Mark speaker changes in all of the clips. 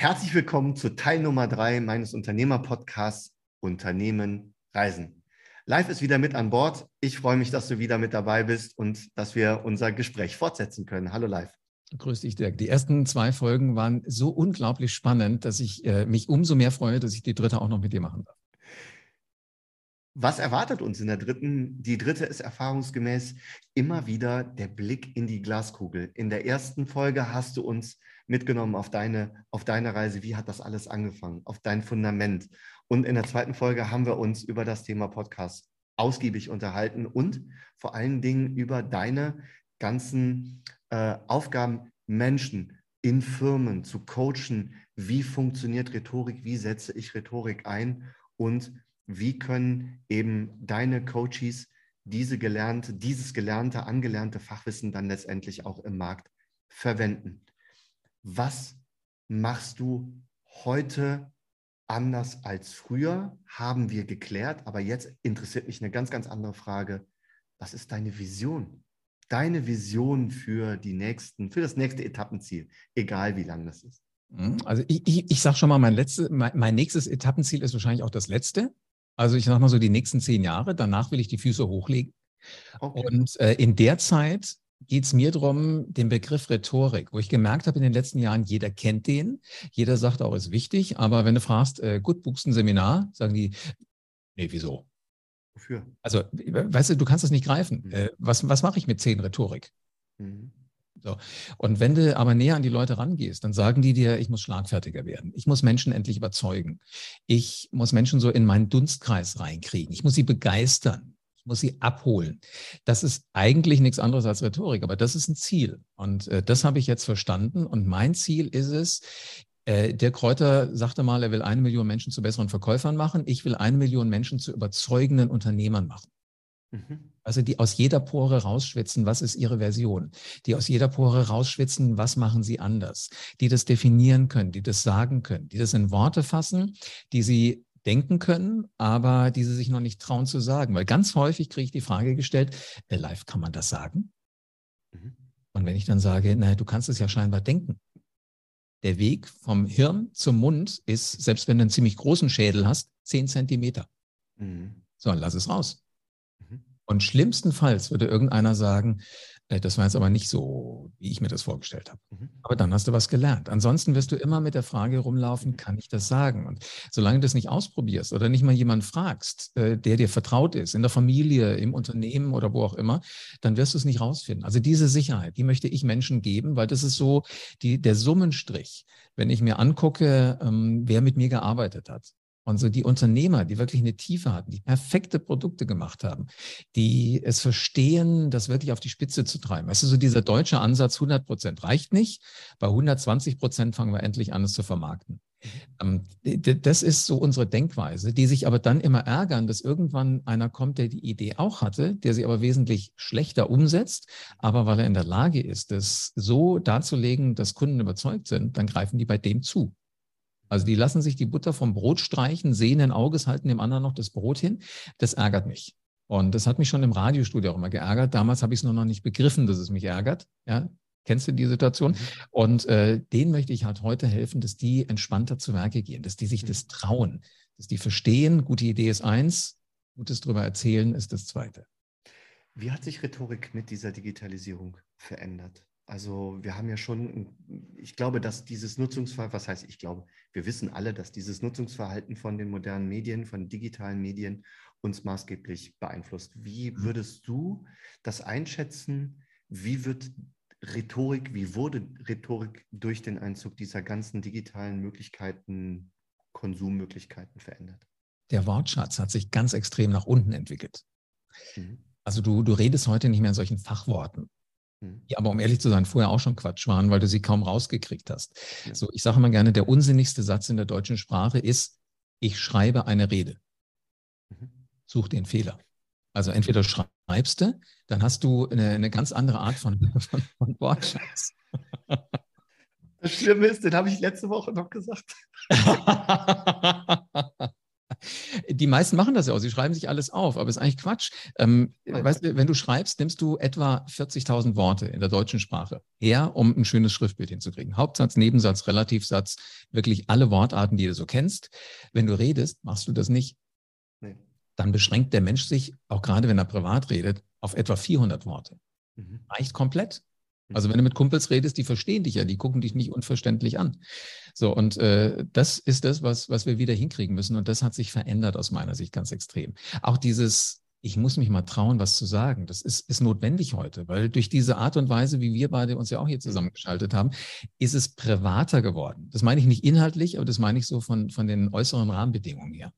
Speaker 1: Herzlich willkommen zu Teil Nummer drei meines Unternehmer-Podcasts Unternehmen Reisen. Live ist wieder mit an Bord. Ich freue mich, dass du wieder mit dabei bist und dass wir unser Gespräch fortsetzen können. Hallo Live.
Speaker 2: Grüß dich, Dirk. Die ersten zwei Folgen waren so unglaublich spannend, dass ich äh, mich umso mehr freue, dass ich die dritte auch noch mit dir machen darf.
Speaker 1: Was erwartet uns in der dritten? Die dritte ist erfahrungsgemäß immer wieder der Blick in die Glaskugel. In der ersten Folge hast du uns mitgenommen auf deine, auf deine Reise. Wie hat das alles angefangen? Auf dein Fundament. Und in der zweiten Folge haben wir uns über das Thema Podcast ausgiebig unterhalten und vor allen Dingen über deine ganzen äh, Aufgaben, Menschen in Firmen zu coachen. Wie funktioniert Rhetorik? Wie setze ich Rhetorik ein? Und wie können eben deine Coaches diese gelernte, dieses gelernte, angelernte Fachwissen dann letztendlich auch im Markt verwenden? Was machst du heute anders als früher? Haben wir geklärt, aber jetzt interessiert mich eine ganz, ganz andere Frage. Was ist deine Vision? Deine Vision für die nächsten, für das nächste Etappenziel, egal wie lang das ist.
Speaker 2: Mhm. Also ich, ich, ich sage schon mal, mein, letzte, mein, mein nächstes Etappenziel ist wahrscheinlich auch das letzte. Also ich sage mal so die nächsten zehn Jahre. Danach will ich die Füße hochlegen. Okay. Und äh, in der Zeit geht es mir darum, den Begriff Rhetorik, wo ich gemerkt habe in den letzten Jahren, jeder kennt den, jeder sagt auch, ist wichtig, aber wenn du fragst, äh, gut, buchst ein Seminar, sagen die, nee, wieso? Wofür? Also, weißt du, du kannst das nicht greifen. Mhm. Äh, was was mache ich mit zehn Rhetorik? Mhm. So. Und wenn du aber näher an die Leute rangehst, dann sagen die dir, ich muss schlagfertiger werden. Ich muss Menschen endlich überzeugen. Ich muss Menschen so in meinen Dunstkreis reinkriegen. Ich muss sie begeistern muss sie abholen. Das ist eigentlich nichts anderes als Rhetorik, aber das ist ein Ziel. Und äh, das habe ich jetzt verstanden. Und mein Ziel ist es, äh, der Kräuter sagte mal, er will eine Million Menschen zu besseren Verkäufern machen. Ich will eine Million Menschen zu überzeugenden Unternehmern machen. Mhm. Also die aus jeder Pore rausschwitzen, was ist ihre Version? Die aus jeder Pore rausschwitzen, was machen sie anders? Die das definieren können, die das sagen können, die das in Worte fassen, die sie denken können, aber die sie sich noch nicht trauen zu sagen. Weil ganz häufig kriege ich die Frage gestellt, äh, live kann man das sagen? Mhm. Und wenn ich dann sage, naja, du kannst es ja scheinbar denken. Der Weg vom Hirn zum Mund ist, selbst wenn du einen ziemlich großen Schädel hast, zehn Zentimeter. Mhm. So, lass es raus. Mhm. Und schlimmstenfalls würde irgendeiner sagen, das war jetzt aber nicht so, wie ich mir das vorgestellt habe. Mhm. Aber dann hast du was gelernt. Ansonsten wirst du immer mit der Frage rumlaufen, kann ich das sagen? Und solange du das nicht ausprobierst oder nicht mal jemanden fragst, äh, der dir vertraut ist, in der Familie, im Unternehmen oder wo auch immer, dann wirst du es nicht rausfinden. Also diese Sicherheit, die möchte ich Menschen geben, weil das ist so die, der Summenstrich. Wenn ich mir angucke, ähm, wer mit mir gearbeitet hat, und so die Unternehmer, die wirklich eine Tiefe hatten, die perfekte Produkte gemacht haben, die es verstehen, das wirklich auf die Spitze zu treiben. Weißt du, so dieser deutsche Ansatz, 100 Prozent reicht nicht. Bei 120 Prozent fangen wir endlich an, es zu vermarkten. Ähm, das ist so unsere Denkweise, die sich aber dann immer ärgern, dass irgendwann einer kommt, der die Idee auch hatte, der sie aber wesentlich schlechter umsetzt. Aber weil er in der Lage ist, das so darzulegen, dass Kunden überzeugt sind, dann greifen die bei dem zu. Also die lassen sich die Butter vom Brot streichen, sehenden Auges halten dem anderen noch das Brot hin. Das ärgert mich. Und das hat mich schon im Radiostudio auch immer geärgert. Damals habe ich es nur noch nicht begriffen, dass es mich ärgert. Ja, kennst du die Situation? Mhm. Und äh, denen möchte ich halt heute helfen, dass die entspannter zu Werke gehen, dass die sich mhm. das trauen, dass die verstehen, gute Idee ist eins, Gutes drüber erzählen ist das zweite.
Speaker 1: Wie hat sich Rhetorik mit dieser Digitalisierung verändert? Also wir haben ja schon, ich glaube, dass dieses Nutzungsverhalten, was heißt ich glaube, wir wissen alle, dass dieses Nutzungsverhalten von den modernen Medien, von digitalen Medien uns maßgeblich beeinflusst. Wie mhm. würdest du das einschätzen? Wie wird Rhetorik, wie wurde Rhetorik durch den Einzug dieser ganzen digitalen Möglichkeiten, Konsummöglichkeiten verändert?
Speaker 2: Der Wortschatz hat sich ganz extrem nach unten entwickelt. Mhm. Also du, du redest heute nicht mehr in solchen Fachworten. Hm. Die aber, um ehrlich zu sein, vorher auch schon Quatsch waren, weil du sie kaum rausgekriegt hast. Ja. So, ich sage immer gerne, der unsinnigste Satz in der deutschen Sprache ist, ich schreibe eine Rede. Mhm. Such den Fehler. Also entweder schreibst du, dann hast du eine, eine ganz andere Art von, von, von Wortschatz.
Speaker 1: Das Schlimme ist, den habe ich letzte Woche noch gesagt.
Speaker 2: Die meisten machen das ja auch. Sie schreiben sich alles auf, aber ist eigentlich Quatsch. Ähm, weißt du, wenn du schreibst, nimmst du etwa 40.000 Worte in der deutschen Sprache her, um ein schönes Schriftbild hinzukriegen. Hauptsatz, Nebensatz, Relativsatz, wirklich alle Wortarten, die du so kennst. Wenn du redest, machst du das nicht. Nee. Dann beschränkt der Mensch sich, auch gerade wenn er privat redet, auf etwa 400 Worte. Mhm. Reicht komplett. Also wenn du mit Kumpels redest, die verstehen dich ja, die gucken dich nicht unverständlich an. So, und äh, das ist das, was, was wir wieder hinkriegen müssen. Und das hat sich verändert aus meiner Sicht ganz extrem. Auch dieses, ich muss mich mal trauen, was zu sagen, das ist, ist notwendig heute, weil durch diese Art und Weise, wie wir beide uns ja auch hier zusammengeschaltet haben, ist es privater geworden. Das meine ich nicht inhaltlich, aber das meine ich so von, von den äußeren Rahmenbedingungen her.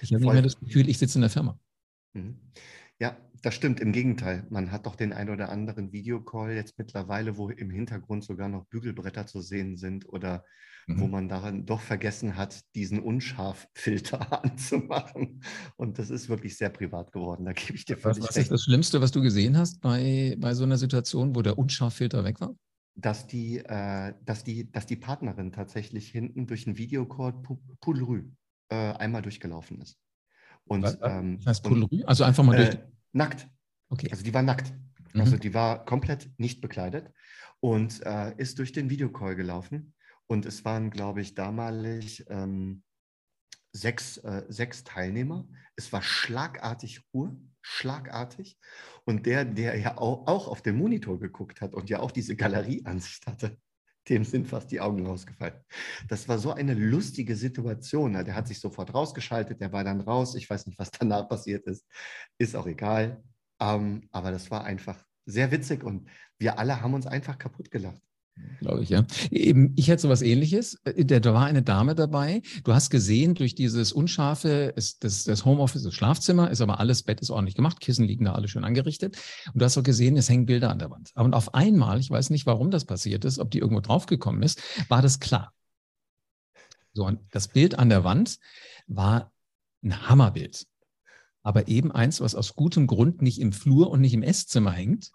Speaker 2: Ich habe nicht mehr das Gefühl, ich sitze in der Firma.
Speaker 1: Mhm. Ja, das stimmt. Im Gegenteil. Man hat doch den ein oder anderen Videocall jetzt mittlerweile, wo im Hintergrund sogar noch Bügelbretter zu sehen sind oder mhm. wo man daran doch vergessen hat, diesen Unscharffilter anzumachen. Und das ist wirklich sehr privat geworden. Da gebe ich dir völlig
Speaker 2: was, was recht. ist das Schlimmste, was du gesehen hast bei, bei so einer Situation, wo der Unscharffilter weg war?
Speaker 1: Dass die, äh, dass, die, dass die Partnerin tatsächlich hinten durch einen Videocall Poulrü äh, einmal durchgelaufen ist.
Speaker 2: Und, was, ähm, das heißt Poulrü? Also einfach mal äh, durch.
Speaker 1: Nackt. Okay. Also die war nackt. Mhm. Also die war komplett nicht bekleidet und äh, ist durch den Videocall gelaufen. Und es waren, glaube ich, damalig ähm, sechs, äh, sechs Teilnehmer. Es war schlagartig Ruhe, schlagartig. Und der, der ja auch, auch auf den Monitor geguckt hat und ja auch diese Galerieansicht hatte, dem sind fast die Augen rausgefallen. Das war so eine lustige Situation. Der hat sich sofort rausgeschaltet, der war dann raus. Ich weiß nicht, was danach passiert ist. Ist auch egal. Ähm, aber das war einfach sehr witzig und wir alle haben uns einfach kaputt gelacht.
Speaker 2: Glaube ich, ja. Eben, ich hätte so was ähnliches. Äh, da war eine Dame dabei. Du hast gesehen, durch dieses unscharfe, ist das, das Homeoffice, das Schlafzimmer, ist aber alles, Bett ist ordentlich gemacht, Kissen liegen da alle schön angerichtet. Und du hast auch gesehen, es hängen Bilder an der Wand. Und auf einmal, ich weiß nicht, warum das passiert ist, ob die irgendwo draufgekommen ist, war das klar. So, und das Bild an der Wand war ein Hammerbild. Aber eben eins, was aus gutem Grund nicht im Flur und nicht im Esszimmer hängt,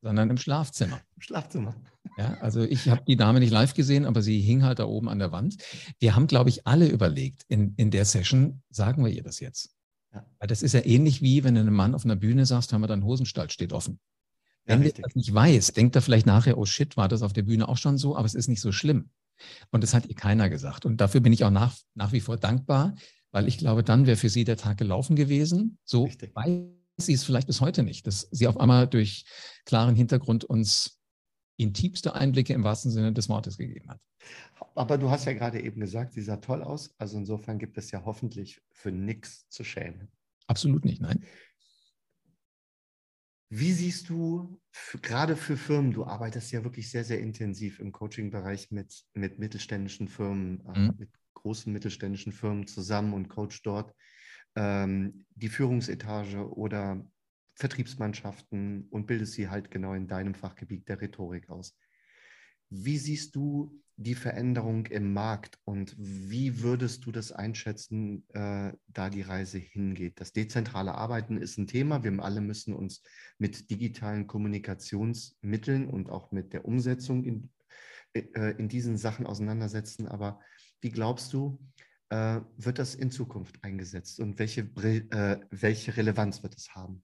Speaker 2: sondern im Schlafzimmer.
Speaker 1: Im Schlafzimmer.
Speaker 2: Ja, also ich habe die Dame nicht live gesehen, aber sie hing halt da oben an der Wand. Wir haben, glaube ich, alle überlegt, in, in der Session, sagen wir ihr das jetzt? Ja. Weil das ist ja ähnlich wie, wenn du einem Mann auf einer Bühne sagst, haben wir dein Hosenstall steht offen. Wenn ja, der das nicht weiß, denkt er vielleicht nachher, oh shit, war das auf der Bühne auch schon so, aber es ist nicht so schlimm. Und das hat ihr keiner gesagt. Und dafür bin ich auch nach, nach wie vor dankbar, weil ich glaube, dann wäre für sie der Tag gelaufen gewesen. So Richtig. weiß sie es vielleicht bis heute nicht, dass sie auf einmal durch klaren Hintergrund uns intimste Einblicke im wahrsten Sinne des Wortes gegeben hat.
Speaker 1: Aber du hast ja gerade eben gesagt, sie sah toll aus. Also insofern gibt es ja hoffentlich für nichts zu schämen.
Speaker 2: Absolut nicht, nein.
Speaker 1: Wie siehst du, gerade für Firmen, du arbeitest ja wirklich sehr, sehr intensiv im Coaching-Bereich mit, mit mittelständischen Firmen, äh, mhm. mit großen mittelständischen Firmen zusammen und coach dort ähm, die Führungsetage oder Vertriebsmannschaften und bildest sie halt genau in deinem Fachgebiet der Rhetorik aus. Wie siehst du die Veränderung im Markt und wie würdest du das einschätzen, äh, da die Reise hingeht? Das dezentrale Arbeiten ist ein Thema. Wir alle müssen uns mit digitalen Kommunikationsmitteln und auch mit der Umsetzung in, äh, in diesen Sachen auseinandersetzen. Aber wie glaubst du, äh, wird das in Zukunft eingesetzt und welche, äh, welche Relevanz wird es haben?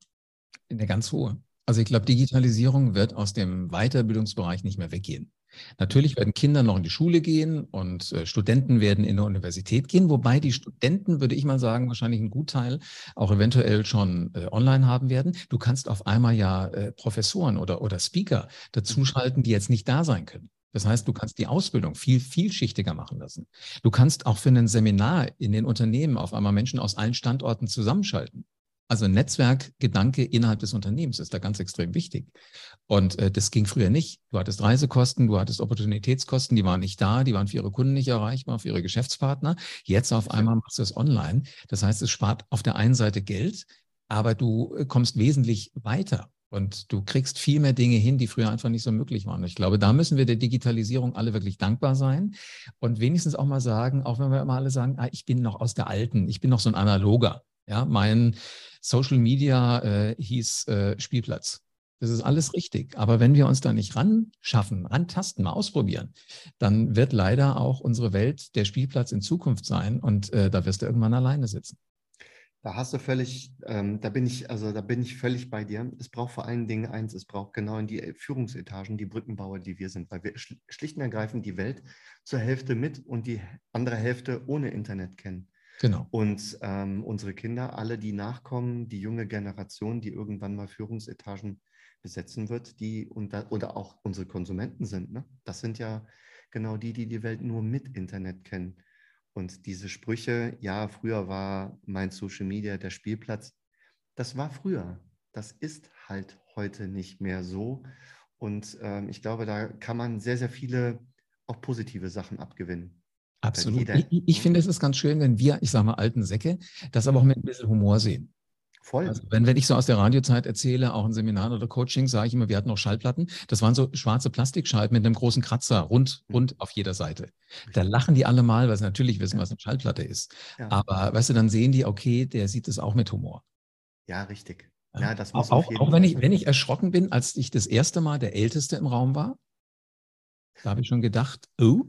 Speaker 2: Eine ganz hohe. Also ich glaube, Digitalisierung wird aus dem Weiterbildungsbereich nicht mehr weggehen. Natürlich werden Kinder noch in die Schule gehen und äh, Studenten werden in der Universität gehen, wobei die Studenten, würde ich mal sagen, wahrscheinlich einen Gutteil auch eventuell schon äh, online haben werden. Du kannst auf einmal ja äh, Professoren oder, oder Speaker dazuschalten, die jetzt nicht da sein können. Das heißt, du kannst die Ausbildung viel vielschichtiger machen lassen. Du kannst auch für ein Seminar in den Unternehmen auf einmal Menschen aus allen Standorten zusammenschalten. Also Netzwerkgedanke innerhalb des Unternehmens ist da ganz extrem wichtig. Und äh, das ging früher nicht. Du hattest Reisekosten, du hattest Opportunitätskosten, die waren nicht da, die waren für ihre Kunden nicht erreichbar, für ihre Geschäftspartner. Jetzt auf einmal machst du es online. Das heißt, es spart auf der einen Seite Geld, aber du äh, kommst wesentlich weiter. Und du kriegst viel mehr Dinge hin, die früher einfach nicht so möglich waren. Ich glaube, da müssen wir der Digitalisierung alle wirklich dankbar sein und wenigstens auch mal sagen, auch wenn wir immer alle sagen, ah, ich bin noch aus der alten, ich bin noch so ein analoger. Ja, mein Social Media äh, hieß äh, Spielplatz. Das ist alles richtig. Aber wenn wir uns da nicht ran schaffen, rantasten, mal ausprobieren, dann wird leider auch unsere Welt der Spielplatz in Zukunft sein und äh, da wirst du irgendwann alleine sitzen.
Speaker 1: Da hast du völlig, ähm, da bin ich, also da bin ich völlig bei dir. Es braucht vor allen Dingen eins, es braucht genau in die Führungsetagen die Brückenbauer, die wir sind, weil wir schlicht und ergreifend die Welt zur Hälfte mit und die andere Hälfte ohne Internet kennen.
Speaker 2: Genau.
Speaker 1: Und ähm, unsere Kinder, alle, die nachkommen, die junge Generation, die irgendwann mal Führungsetagen besetzen wird, die und da, oder auch unsere Konsumenten sind, ne? das sind ja genau die, die die Welt nur mit Internet kennen. Und diese Sprüche, ja, früher war mein Social Media der Spielplatz, das war früher. Das ist halt heute nicht mehr so. Und ähm, ich glaube, da kann man sehr, sehr viele auch positive Sachen abgewinnen.
Speaker 2: Absolut. Ich, ich finde, es ist ganz schön, wenn wir, ich sage mal, alten Säcke, das aber auch mit ein bisschen Humor sehen. Voll. Also wenn, wenn ich so aus der Radiozeit erzähle, auch in Seminaren oder Coaching, sage ich immer, wir hatten noch Schallplatten. Das waren so schwarze Plastikscheiben mit einem großen Kratzer rund, mhm. rund auf jeder Seite. Da lachen die alle mal, weil sie natürlich wissen, was eine Schallplatte ist. Ja. Aber weißt du, dann sehen die, okay, der sieht es auch mit Humor.
Speaker 1: Ja, richtig. Ja,
Speaker 2: das muss auch, auch wenn ich, wenn ich erschrocken bin, als ich das erste Mal der Älteste im Raum war, da habe ich schon gedacht, oh.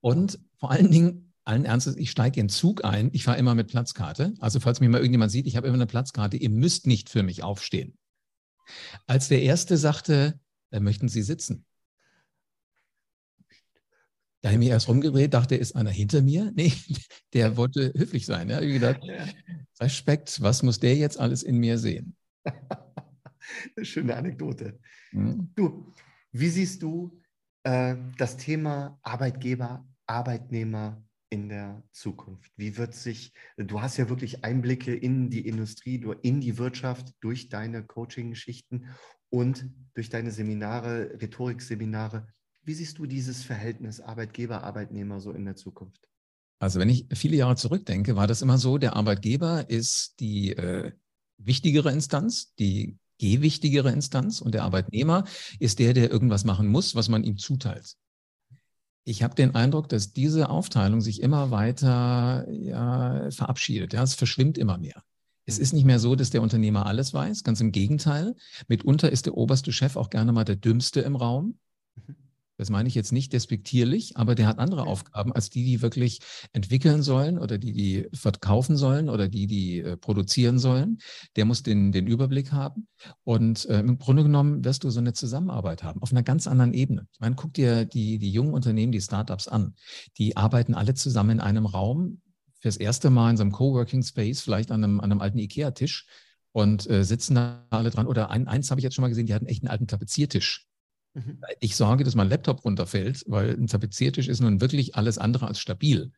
Speaker 2: Und vor allen Dingen, allen Ernstes, ich steige in Zug ein. Ich fahre immer mit Platzkarte. Also falls mich mal irgendjemand sieht, ich habe immer eine Platzkarte. Ihr müsst nicht für mich aufstehen. Als der Erste sagte, äh, möchten Sie sitzen? Da habe ich mich erst rumgedreht, dachte, ist einer hinter mir? Nee, der wollte höflich sein. Ja, ich gedacht, Respekt, was muss der jetzt alles in mir sehen?
Speaker 1: Schöne Anekdote. Mhm. Du, wie siehst du äh, das Thema Arbeitgeber, Arbeitnehmer, in der Zukunft? Wie wird sich, du hast ja wirklich Einblicke in die Industrie, in die Wirtschaft durch deine Coaching-Geschichten und durch deine Seminare, Rhetorikseminare. Wie siehst du dieses Verhältnis Arbeitgeber, Arbeitnehmer so in der Zukunft?
Speaker 2: Also wenn ich viele Jahre zurückdenke, war das immer so, der Arbeitgeber ist die äh, wichtigere Instanz, die gewichtigere Instanz und der Arbeitnehmer ist der, der irgendwas machen muss, was man ihm zuteilt ich habe den Eindruck, dass diese Aufteilung sich immer weiter ja, verabschiedet. Ja, es verschwimmt immer mehr. Es ist nicht mehr so, dass der Unternehmer alles weiß, ganz im Gegenteil. Mitunter ist der oberste Chef auch gerne mal der Dümmste im Raum. Das meine ich jetzt nicht despektierlich, aber der hat andere Aufgaben als die, die wirklich entwickeln sollen oder die, die verkaufen sollen oder die, die äh, produzieren sollen. Der muss den, den Überblick haben. Und äh, im Grunde genommen wirst du so eine Zusammenarbeit haben, auf einer ganz anderen Ebene. Ich meine, guck dir die, die jungen Unternehmen, die Startups an. Die arbeiten alle zusammen in einem Raum, fürs erste Mal in so einem Coworking Space, vielleicht an einem, an einem alten Ikea-Tisch und äh, sitzen da alle dran. Oder ein, eins habe ich jetzt schon mal gesehen, die hatten echt einen alten Tapeziertisch. Mhm. Ich sorge, dass mein Laptop runterfällt, weil ein Tapeziertisch ist nun wirklich alles andere als stabil.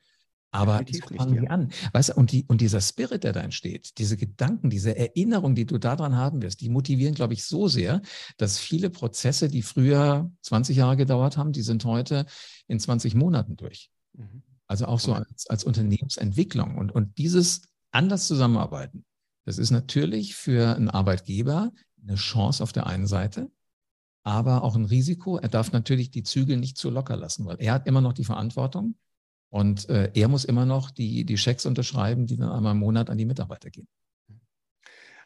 Speaker 2: Aber fangen wir an. Weißt du, und, die, und dieser Spirit, der da entsteht, diese Gedanken, diese Erinnerung, die du daran haben wirst, die motivieren, glaube ich, so sehr, dass viele Prozesse, die früher 20 Jahre gedauert haben, die sind heute in 20 Monaten durch. Mhm. Also auch so als, als Unternehmensentwicklung. Und, und dieses anders zusammenarbeiten, das ist natürlich für einen Arbeitgeber eine Chance auf der einen Seite, aber auch ein Risiko. Er darf natürlich die Zügel nicht zu locker lassen, weil er hat immer noch die Verantwortung und äh, er muss immer noch die, die Schecks unterschreiben, die dann einmal im Monat an die Mitarbeiter gehen.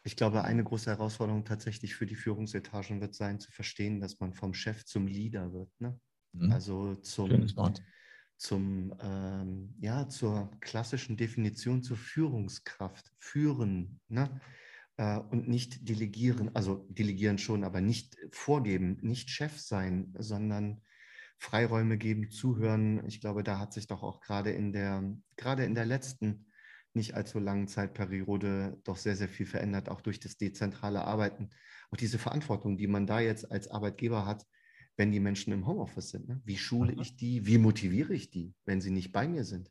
Speaker 1: Ich glaube, eine große Herausforderung tatsächlich für die Führungsetagen wird sein, zu verstehen, dass man vom Chef zum Leader wird. Ne? Mhm. Also zum, zum ähm, ja, zur klassischen Definition zur Führungskraft. Führen. Ne? Äh, und nicht delegieren, also delegieren schon, aber nicht vorgeben, nicht Chef sein, sondern Freiräume geben, zuhören. Ich glaube, da hat sich doch auch gerade in der, gerade in der letzten nicht allzu langen Zeitperiode doch sehr, sehr viel verändert, auch durch das dezentrale Arbeiten. Auch diese Verantwortung, die man da jetzt als Arbeitgeber hat, wenn die Menschen im Homeoffice sind. Ne? Wie schule ich die? Wie motiviere ich die, wenn sie nicht bei mir sind?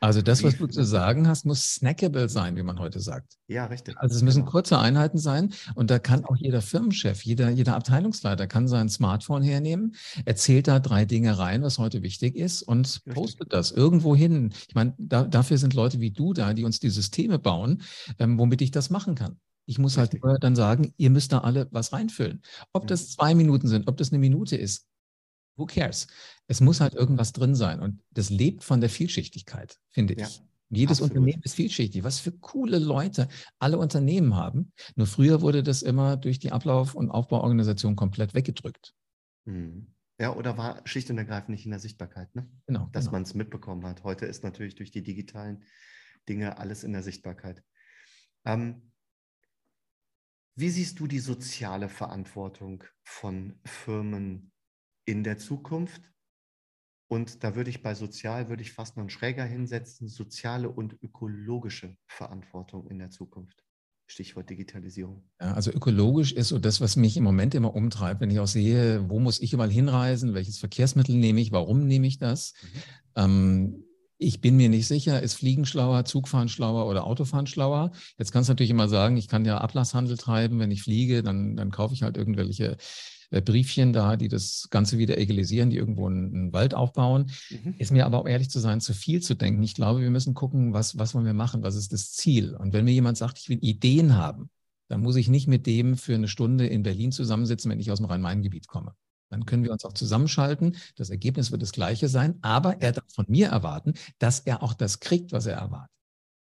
Speaker 2: Also das, was du zu sagen hast, muss snackable sein, wie man heute sagt.
Speaker 1: Ja, richtig.
Speaker 2: Also es müssen genau. kurze Einheiten sein und da kann auch jeder Firmenchef, jeder, jeder Abteilungsleiter kann sein Smartphone hernehmen, erzählt da drei Dinge rein, was heute wichtig ist und richtig. postet das irgendwo hin. Ich meine, da, dafür sind Leute wie du da, die uns die Systeme bauen, ähm, womit ich das machen kann. Ich muss halt Richtig. halt dann sagen, ihr müsst da alle was reinfüllen. Ob das zwei Minuten sind, ob das eine Minute ist, who cares? Es muss halt irgendwas drin sein und das lebt von der Vielschichtigkeit, finde ich. jedes Absolut. Unternehmen ist vielschichtig. Was für coole Leute alle Unternehmen haben. Nur früher wurde das immer durch die Ablauf- und Aufbauorganisation komplett weggedrückt.
Speaker 1: Mhm. Ja, oder war schlicht und ergreifend nicht in der Sichtbarkeit, ne?
Speaker 2: Genau.
Speaker 1: Dass
Speaker 2: genau.
Speaker 1: man es mitbekommen hat. Heute ist natürlich durch die digitalen Dinge alles in der Sichtbarkeit. Ähm, wie siehst du die soziale Verantwortung von Firmen in der Zukunft? Und da würde ich bei sozial, würde ich fast noch einen Schräger hinsetzen, soziale und ökologische Verantwortung in der Zukunft. Stichwort Digitalisierung.
Speaker 2: Ja, also ökologisch ist so das, was mich im Moment immer umtreibt, wenn ich auch sehe, wo muss ich überall hinreisen, welches Verkehrsmittel nehme ich, warum nehme ich das. Mhm. Ähm, ich bin mir nicht sicher, ist Fliegen schlauer, Zugfahren schlauer oder Autofahren schlauer? Jetzt kannst du natürlich immer sagen, ich kann ja Ablasshandel treiben, wenn ich fliege, dann, dann kaufe ich halt irgendwelche äh, Briefchen da, die das Ganze wieder egalisieren, die irgendwo einen, einen Wald aufbauen. Mhm. Ist mir aber, um ehrlich zu sein, zu viel zu denken. Ich glaube, wir müssen gucken, was, was wollen wir machen, was ist das Ziel. Und wenn mir jemand sagt, ich will Ideen haben, dann muss ich nicht mit dem für eine Stunde in Berlin zusammensitzen, wenn ich aus dem Rhein-Main-Gebiet komme. Dann können wir uns auch zusammenschalten. Das Ergebnis wird das gleiche sein, aber er darf von mir erwarten, dass er auch das kriegt, was er erwartet.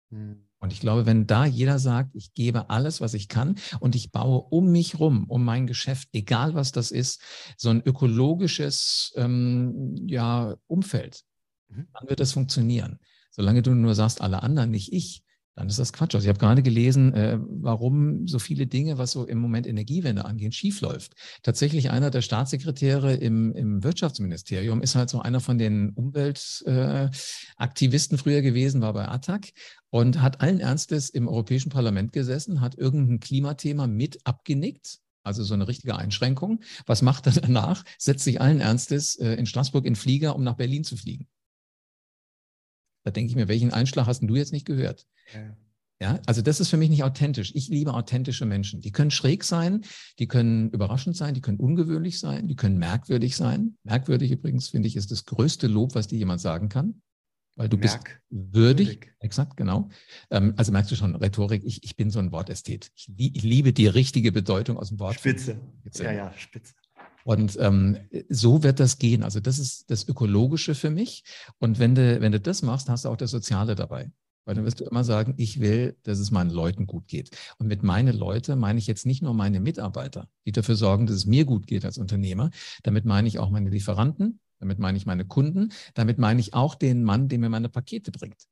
Speaker 2: Mhm. Und ich glaube, wenn da jeder sagt, ich gebe alles, was ich kann und ich baue um mich rum, um mein Geschäft, egal was das ist, so ein ökologisches ähm, ja, Umfeld, mhm. dann wird das funktionieren. Solange du nur sagst, alle anderen, nicht ich, dann ist das Quatsch. Also ich habe gerade gelesen, äh, warum so viele Dinge, was so im Moment Energiewende angeht, schiefläuft. Tatsächlich einer der Staatssekretäre im, im Wirtschaftsministerium ist halt so einer von den Umweltaktivisten äh, früher gewesen, war bei ATTAC und hat allen Ernstes im Europäischen Parlament gesessen, hat irgendein Klimathema mit abgenickt. Also so eine richtige Einschränkung. Was macht er danach? Setzt sich allen Ernstes äh, in Straßburg in Flieger, um nach Berlin zu fliegen. Da denke ich mir, welchen Einschlag hast du jetzt nicht gehört? Ja. Ja, also das ist für mich nicht authentisch. Ich liebe authentische Menschen. Die können schräg sein, die können überraschend sein, die können ungewöhnlich sein, die können merkwürdig sein. Merkwürdig übrigens, finde ich, ist das größte Lob, was dir jemand sagen kann. Weil du bist würdig. Exakt, genau. Ähm, also merkst du schon, Rhetorik, ich, ich bin so ein Wortästhet. Ich, ich, liebe die richtige Bedeutung aus dem Wort.
Speaker 1: Spitze. Ja, ja, spitze.
Speaker 2: Und ähm, so wird das gehen. Also das ist das Ökologische für mich. Und wenn du, wenn du das machst, hast du auch das Soziale dabei. Weil dann wirst du immer sagen, ich will, dass es meinen Leuten gut geht. Und mit meine Leute meine ich jetzt nicht nur meine Mitarbeiter, die dafür sorgen, dass es mir gut geht als Unternehmer. Damit meine ich auch meine Lieferanten, damit meine ich meine Kunden, damit meine ich auch den Mann, der mir meine Pakete bringt.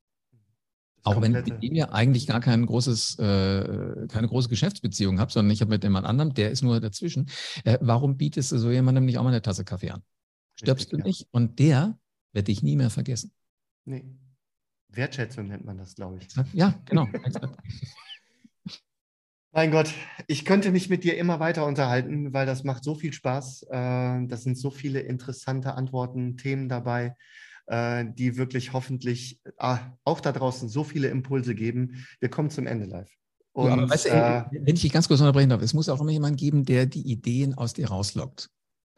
Speaker 2: Auch wenn ich mit ihm ja eigentlich gar kein großes, äh, keine große Geschäftsbeziehung habe, sondern ich habe mit jemand anderem, der ist nur dazwischen. Äh, warum bietest du so jemandem nicht auch mal eine Tasse Kaffee an? Stirbst du nicht? Ja. Und der wird dich nie mehr vergessen.
Speaker 1: Nee. Wertschätzung nennt man das, glaube ich.
Speaker 2: Ja, genau.
Speaker 1: mein Gott, ich könnte mich mit dir immer weiter unterhalten, weil das macht so viel Spaß. Äh, das sind so viele interessante Antworten, Themen dabei. Äh, die wirklich hoffentlich ah, auch da draußen so viele Impulse geben. Wir kommen zum Ende live.
Speaker 2: Und, ja, weißt du, äh, wenn ich dich ganz kurz unterbrechen darf, es muss auch immer jemand geben, der die Ideen aus dir rauslockt.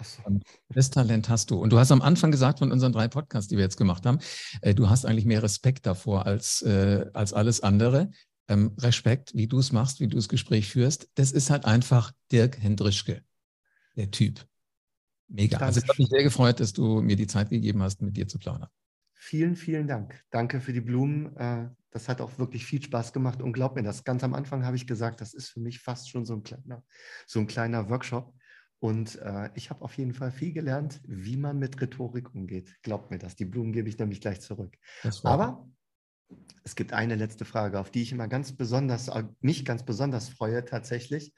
Speaker 2: So. Das Talent hast du. Und du hast am Anfang gesagt von unseren drei Podcasts, die wir jetzt gemacht haben, äh, du hast eigentlich mehr Respekt davor als, äh, als alles andere. Ähm, Respekt, wie du es machst, wie du das Gespräch führst. Das ist halt einfach Dirk Hendrischke, der Typ. Mega. Also es hat mich sehr gefreut, dass du mir die Zeit gegeben hast, mit dir zu plaudern.
Speaker 1: Vielen, vielen Dank. Danke für die Blumen. Äh, das hat auch wirklich viel Spaß gemacht. Und glaub mir, das ganz am Anfang habe ich gesagt, das ist für mich fast schon so ein kleiner, so ein kleiner Workshop. Und äh, ich habe auf jeden Fall viel gelernt, wie man mit Rhetorik umgeht. Glaubt mir das. Die Blumen gebe ich nämlich gleich zurück. Aber es gibt eine letzte Frage, auf die ich immer ganz besonders, äh, mich ganz besonders freue tatsächlich.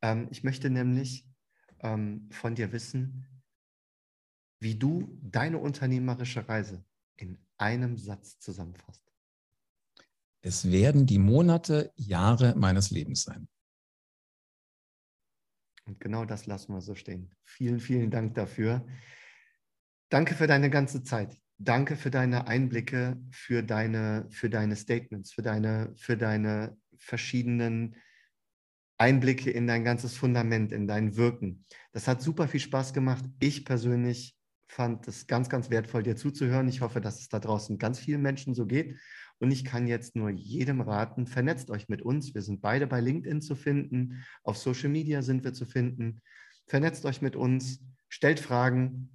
Speaker 1: Ähm, ich möchte nämlich ähm, von dir wissen, wie du deine unternehmerische Reise in einem Satz zusammenfasst.
Speaker 2: Es werden die Monate, Jahre meines Lebens sein.
Speaker 1: Und genau das lassen wir so stehen. Vielen, vielen Dank dafür. Danke für deine ganze Zeit. Danke für deine Einblicke, für deine, für deine Statements, für deine, für deine verschiedenen Einblicke in dein ganzes Fundament, in dein Wirken. Das hat super viel Spaß gemacht. Ich persönlich fand es ganz, ganz wertvoll, dir zuzuhören. Ich hoffe, dass es da draußen ganz vielen Menschen so geht. Und ich kann jetzt nur jedem raten, vernetzt euch mit uns. Wir sind beide bei LinkedIn zu finden. Auf Social Media sind wir zu finden. Vernetzt euch mit uns, stellt Fragen,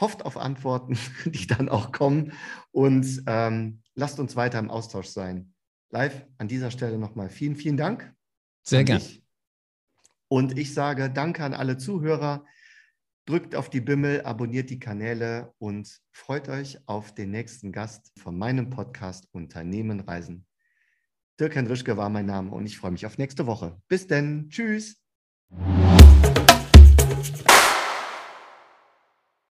Speaker 1: hofft auf Antworten, die dann auch kommen. Und ähm, lasst uns weiter im Austausch sein. Live an dieser Stelle nochmal vielen, vielen Dank.
Speaker 2: Sehr gerne.
Speaker 1: Und ich sage Danke an alle Zuhörer. Drückt auf die Bimmel, abonniert die Kanäle und freut euch auf den nächsten Gast von meinem Podcast Unternehmen Reisen. Dirk Hendrischke war mein Name und ich freue mich auf nächste Woche. Bis denn. Tschüss.